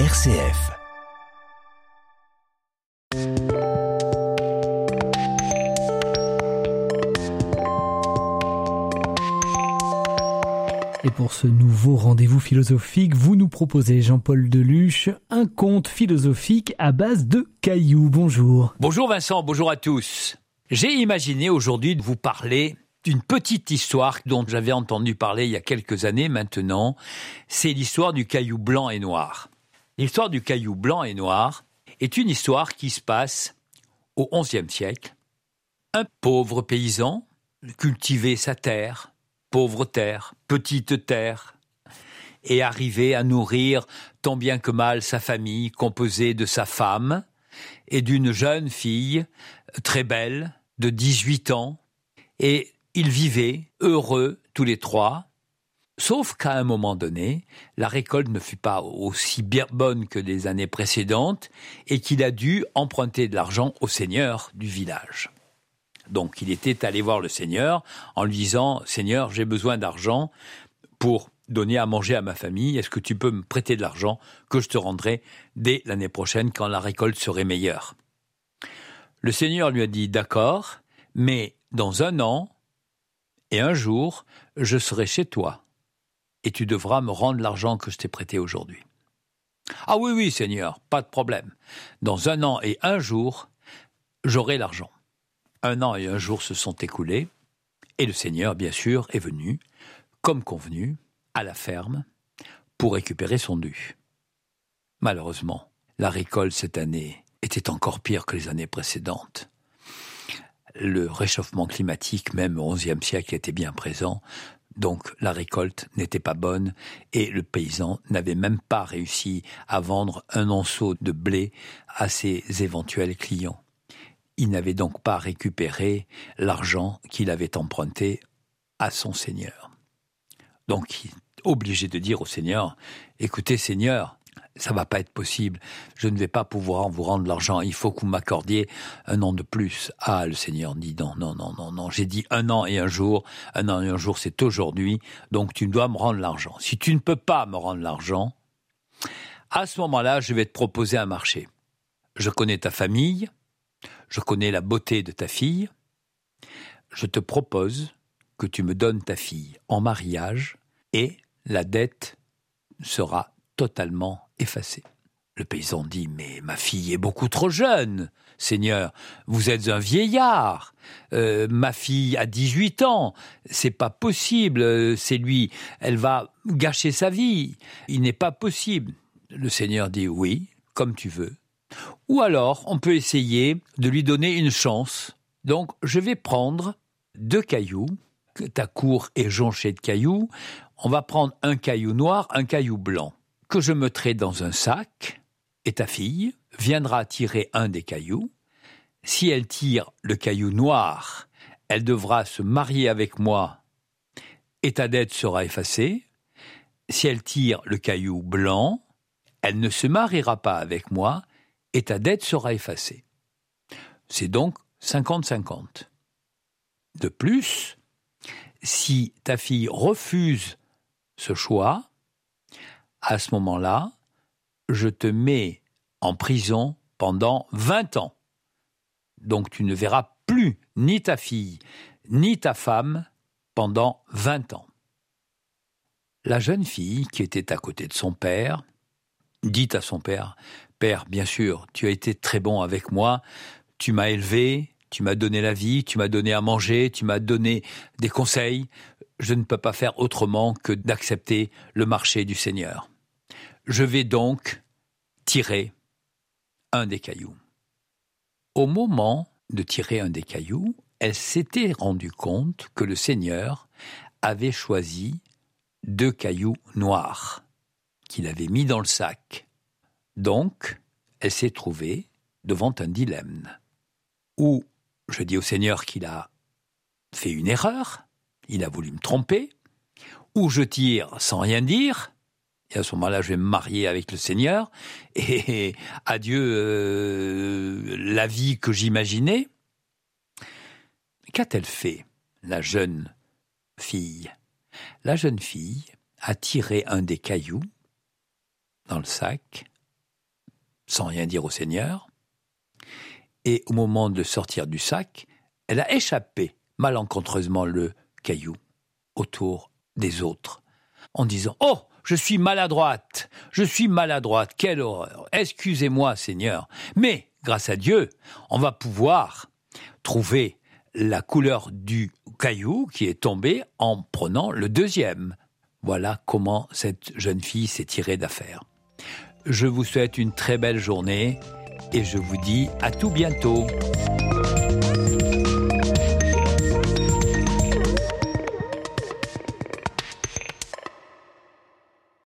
RCF. Et pour ce nouveau rendez-vous philosophique, vous nous proposez, Jean-Paul Deluche, un conte philosophique à base de cailloux. Bonjour. Bonjour Vincent, bonjour à tous. J'ai imaginé aujourd'hui de vous parler d'une petite histoire dont j'avais entendu parler il y a quelques années maintenant. C'est l'histoire du caillou blanc et noir. L'histoire du caillou blanc et noir est une histoire qui se passe au XIe siècle. Un pauvre paysan cultivait sa terre, pauvre terre, petite terre, et arrivait à nourrir tant bien que mal sa famille composée de sa femme et d'une jeune fille très belle de 18 ans et ils vivaient heureux tous les trois Sauf qu'à un moment donné, la récolte ne fut pas aussi bien bonne que les années précédentes et qu'il a dû emprunter de l'argent au seigneur du village. Donc il était allé voir le seigneur en lui disant Seigneur, j'ai besoin d'argent pour donner à manger à ma famille. Est-ce que tu peux me prêter de l'argent que je te rendrai dès l'année prochaine quand la récolte serait meilleure Le seigneur lui a dit D'accord, mais dans un an et un jour, je serai chez toi et tu devras me rendre l'argent que je t'ai prêté aujourd'hui. Ah oui, oui, Seigneur, pas de problème. Dans un an et un jour, j'aurai l'argent. Un an et un jour se sont écoulés, et le Seigneur, bien sûr, est venu, comme convenu, à la ferme, pour récupérer son dû. Malheureusement, la récolte cette année était encore pire que les années précédentes. Le réchauffement climatique, même au XIe siècle, était bien présent. Donc la récolte n'était pas bonne et le paysan n'avait même pas réussi à vendre un onceau de blé à ses éventuels clients. Il n'avait donc pas récupéré l'argent qu'il avait emprunté à son seigneur. Donc il est obligé de dire au seigneur, écoutez seigneur, ça va pas être possible. Je ne vais pas pouvoir vous rendre l'argent. Il faut que vous m'accordiez un an de plus. Ah, le Seigneur dit non, non, non, non, non. J'ai dit un an et un jour. Un an et un jour, c'est aujourd'hui. Donc tu dois me rendre l'argent. Si tu ne peux pas me rendre l'argent, à ce moment-là, je vais te proposer un marché. Je connais ta famille. Je connais la beauté de ta fille. Je te propose que tu me donnes ta fille en mariage et la dette sera totalement effacé. Le paysan dit Mais ma fille est beaucoup trop jeune, Seigneur, vous êtes un vieillard. Euh, ma fille a 18 ans, c'est pas possible, c'est lui, elle va gâcher sa vie. Il n'est pas possible. Le Seigneur dit Oui, comme tu veux. Ou alors, on peut essayer de lui donner une chance. Donc, je vais prendre deux cailloux. Ta cour est jonchée de cailloux. On va prendre un caillou noir, un caillou blanc que je mettrai dans un sac, et ta fille viendra tirer un des cailloux. Si elle tire le caillou noir, elle devra se marier avec moi, et ta dette sera effacée. Si elle tire le caillou blanc, elle ne se mariera pas avec moi, et ta dette sera effacée. C'est donc 50-50. De plus, si ta fille refuse ce choix, à ce moment-là, je te mets en prison pendant 20 ans. Donc tu ne verras plus ni ta fille, ni ta femme pendant 20 ans. La jeune fille, qui était à côté de son père, dit à son père, Père, bien sûr, tu as été très bon avec moi, tu m'as élevé, tu m'as donné la vie, tu m'as donné à manger, tu m'as donné des conseils, je ne peux pas faire autrement que d'accepter le marché du Seigneur. Je vais donc tirer un des cailloux. Au moment de tirer un des cailloux, elle s'était rendue compte que le Seigneur avait choisi deux cailloux noirs qu'il avait mis dans le sac. Donc, elle s'est trouvée devant un dilemme. Ou je dis au Seigneur qu'il a fait une erreur, il a voulu me tromper, ou je tire sans rien dire, et à ce moment-là, je vais me marier avec le Seigneur. Et adieu euh, la vie que j'imaginais. Qu'a-t-elle fait, la jeune fille? La jeune fille a tiré un des cailloux dans le sac, sans rien dire au Seigneur. Et au moment de sortir du sac, elle a échappé malencontreusement le caillou autour des autres, en disant Oh, je suis maladroite, je suis maladroite, quelle horreur, excusez-moi Seigneur, mais grâce à Dieu, on va pouvoir trouver la couleur du caillou qui est tombé en prenant le deuxième. Voilà comment cette jeune fille s'est tirée d'affaire. Je vous souhaite une très belle journée et je vous dis à tout bientôt.